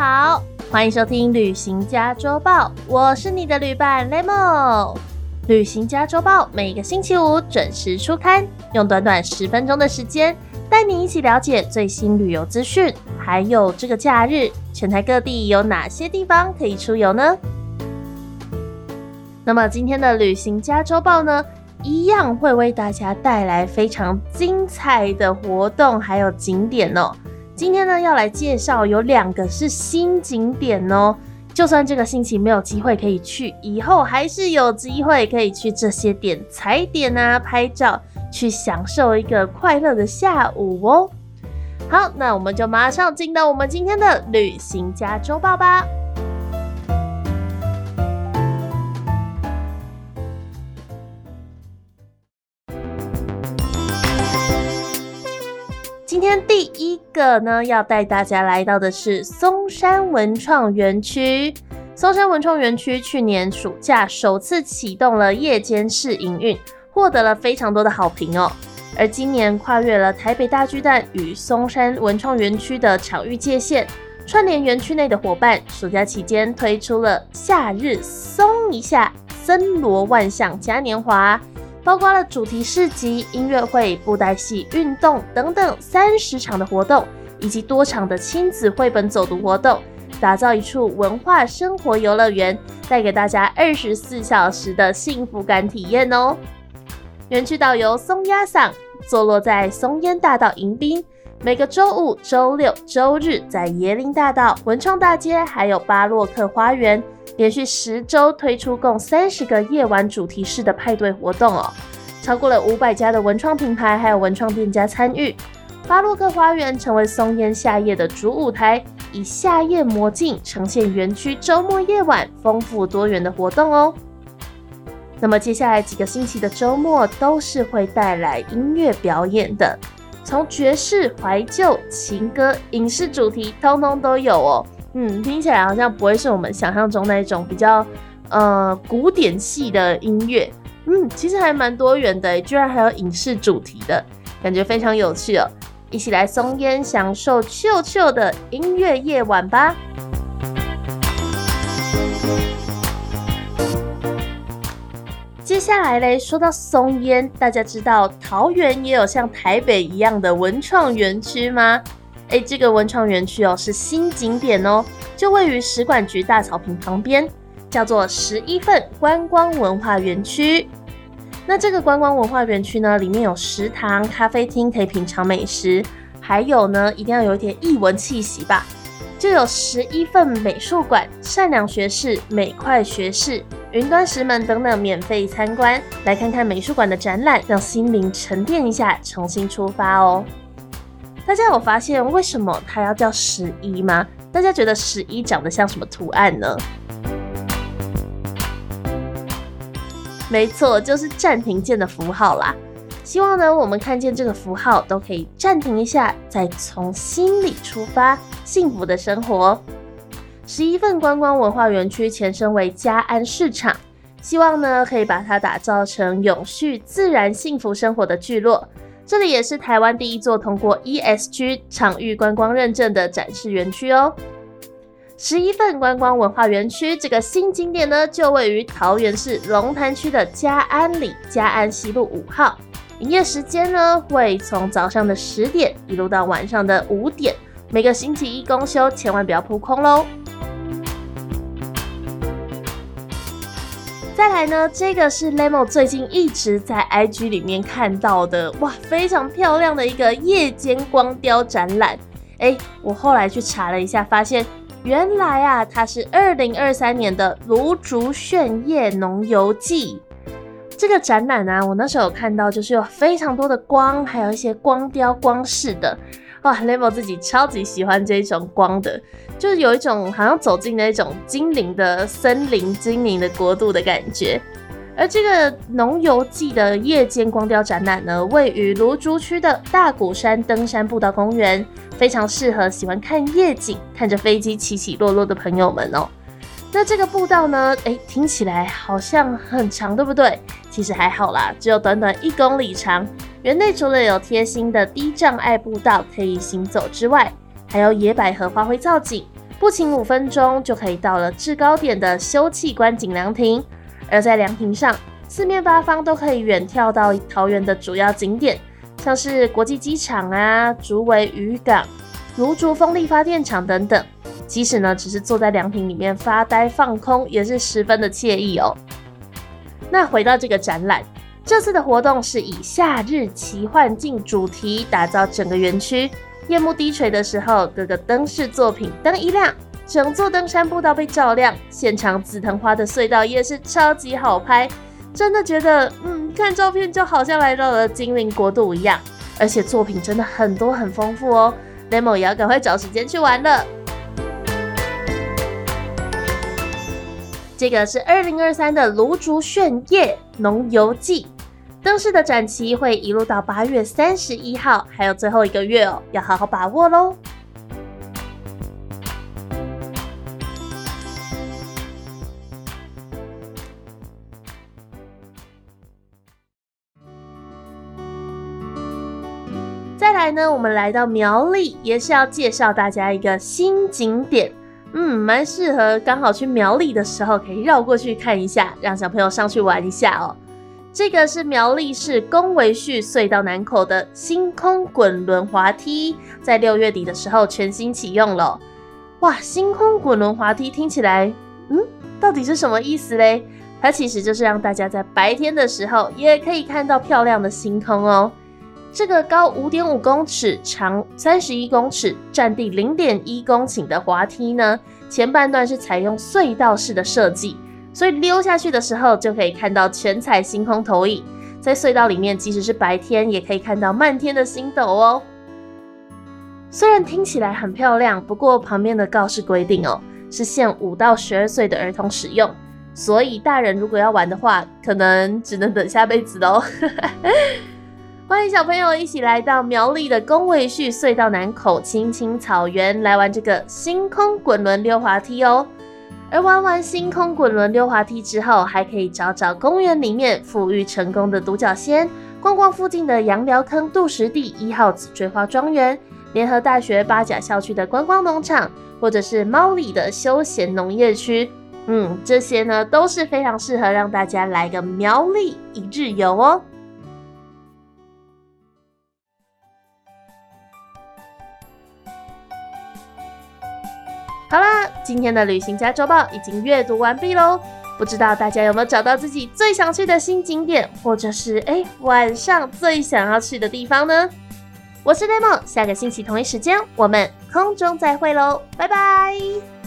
好，欢迎收听《旅行家周报》，我是你的旅伴 Lemo。《旅行家周报》每个星期五准时出刊，用短短十分钟的时间，带你一起了解最新旅游资讯，还有这个假日全台各地有哪些地方可以出游呢？那么今天的《旅行家周报》呢，一样会为大家带来非常精彩的活动，还有景点哦。今天呢，要来介绍有两个是新景点哦。就算这个星期没有机会可以去，以后还是有机会可以去这些点踩点啊，拍照，去享受一个快乐的下午哦。好，那我们就马上进到我们今天的旅行家周报吧。天第一个呢，要带大家来到的是松山文创园区。松山文创园区去年暑假首次启动了夜间试营运，获得了非常多的好评哦。而今年跨越了台北大巨蛋与松山文创园区的场域界限，串联园区内的伙伴，暑假期间推出了夏日松一下森罗万象嘉年华。包括了主题市集、音乐会、布袋戏、运动等等三十场的活动，以及多场的亲子绘本走读活动，打造一处文化生活游乐园，带给大家二十四小时的幸福感体验哦。园区导游松鸭嗓坐落在松烟大道迎宾，每个周五、周六、周日在椰林大道、文创大街，还有巴洛克花园。连续十周推出共三十个夜晚主题式的派对活动哦，超过了五百家的文创品牌还有文创店家参与。巴洛克花园成为松烟夏夜的主舞台，以夏夜魔镜呈现园区周末夜晚丰富多元的活动哦。那么接下来几个星期的周末都是会带来音乐表演的，从爵士、怀旧、情歌、影视主题，通通都有哦。嗯，听起来好像不会是我们想象中那一种比较呃古典系的音乐。嗯，其实还蛮多元的，居然还有影视主题的感觉，非常有趣哦！一起来松烟享受秀秀的音乐夜晚吧。接下来嘞，说到松烟，大家知道桃园也有像台北一样的文创园区吗？哎，这个文创园区哦是新景点哦，就位于使馆局大草坪旁边，叫做十一份观光文化园区。那这个观光文化园区呢，里面有食堂、咖啡厅可以品尝美食，还有呢，一定要有一点艺文气息吧，就有十一份美术馆、善良学士、美快学士、云端石门等等免费参观，来看看美术馆的展览，让心灵沉淀一下，重新出发哦。大家有发现为什么它要叫十一吗？大家觉得十一长得像什么图案呢？没错，就是暂停键的符号啦。希望呢，我们看见这个符号都可以暂停一下，再从心里出发，幸福的生活。十一份观光文化园区前身为嘉安市场，希望呢可以把它打造成永续、自然、幸福生活的聚落。这里也是台湾第一座通过 ESG 场域观光认证的展示园区哦。十一份观光文化园区这个新景点呢，就位于桃园市龙潭区的嘉安里嘉安西路五号。营业时间呢，会从早上的十点一路到晚上的五点。每个星期一公休，千万不要扑空喽。再来呢，这个是 Lemo 最近一直在 IG 里面看到的，哇，非常漂亮的一个夜间光雕展览。哎，我后来去查了一下，发现原来啊，它是二零二三年的芦竹炫夜农游记。这个展览呢，我那时候有看到，就是有非常多的光，还有一些光雕光饰的。哇，Lemo 自己超级喜欢这种光的，就是有一种好像走进那种精灵的森林、精灵的国度的感觉。而这个浓油记的夜间光雕展览呢，位于芦竹区的大鼓山登山步道公园，非常适合喜欢看夜景、看着飞机起起落落的朋友们哦。那这个步道呢，哎，听起来好像很长，对不对？其实还好啦，只有短短一公里长。园内除了有贴心的低障碍步道可以行走之外，还有野百合花卉造景，步行五分钟就可以到了制高点的休憩观景凉亭。而在凉亭上，四面八方都可以远眺到桃园的主要景点，像是国际机场啊、竹围渔港、芦竹风力发电厂等等。即使呢，只是坐在凉亭里面发呆放空，也是十分的惬意哦。那回到这个展览，这次的活动是以夏日奇幻境主题打造整个园区。夜幕低垂的时候，各个灯饰作品灯一亮，整座登山步道被照亮，现场紫藤花的隧道也是超级好拍，真的觉得，嗯，看照片就好像来到了精灵国度一样。而且作品真的很多很丰富哦，Demo 也要赶快找时间去玩了。这个是二零二三的芦竹炫夜农游季，灯饰的展期会一路到八月三十一号，还有最后一个月哦，要好好把握喽。再来呢，我们来到苗栗，也是要介绍大家一个新景点。嗯，蛮适合刚好去苗栗的时候，可以绕过去看一下，让小朋友上去玩一下哦。这个是苗栗市公维序隧道南口的星空滚轮滑梯，在六月底的时候全新启用了。哇，星空滚轮滑梯听起来，嗯，到底是什么意思嘞？它其实就是让大家在白天的时候也可以看到漂亮的星空哦。这个高五点五公尺、长三十一公尺、占地零点一公顷的滑梯呢，前半段是采用隧道式的设计，所以溜下去的时候就可以看到全彩星空投影。在隧道里面，即使是白天也可以看到漫天的星斗哦。虽然听起来很漂亮，不过旁边的告示规定哦，是限五到十二岁的儿童使用，所以大人如果要玩的话，可能只能等下辈子喽。欢迎小朋友一起来到苗栗的公卫序隧道南口青青草原来玩这个星空滚轮溜滑梯哦。而玩完星空滚轮溜滑梯之后，还可以找找公园里面富裕成功的独角仙，逛逛附近的杨寮坑杜石地一号紫锥花庄园、联合大学八甲校区的观光农场，或者是猫里的休闲农业区。嗯，这些呢都是非常适合让大家来个苗栗一日游哦。好啦，今天的旅行家周报已经阅读完毕喽。不知道大家有没有找到自己最想去的新景点，或者是哎晚上最想要去的地方呢？我是 Demo，下个星期同一时间我们空中再会喽，拜拜。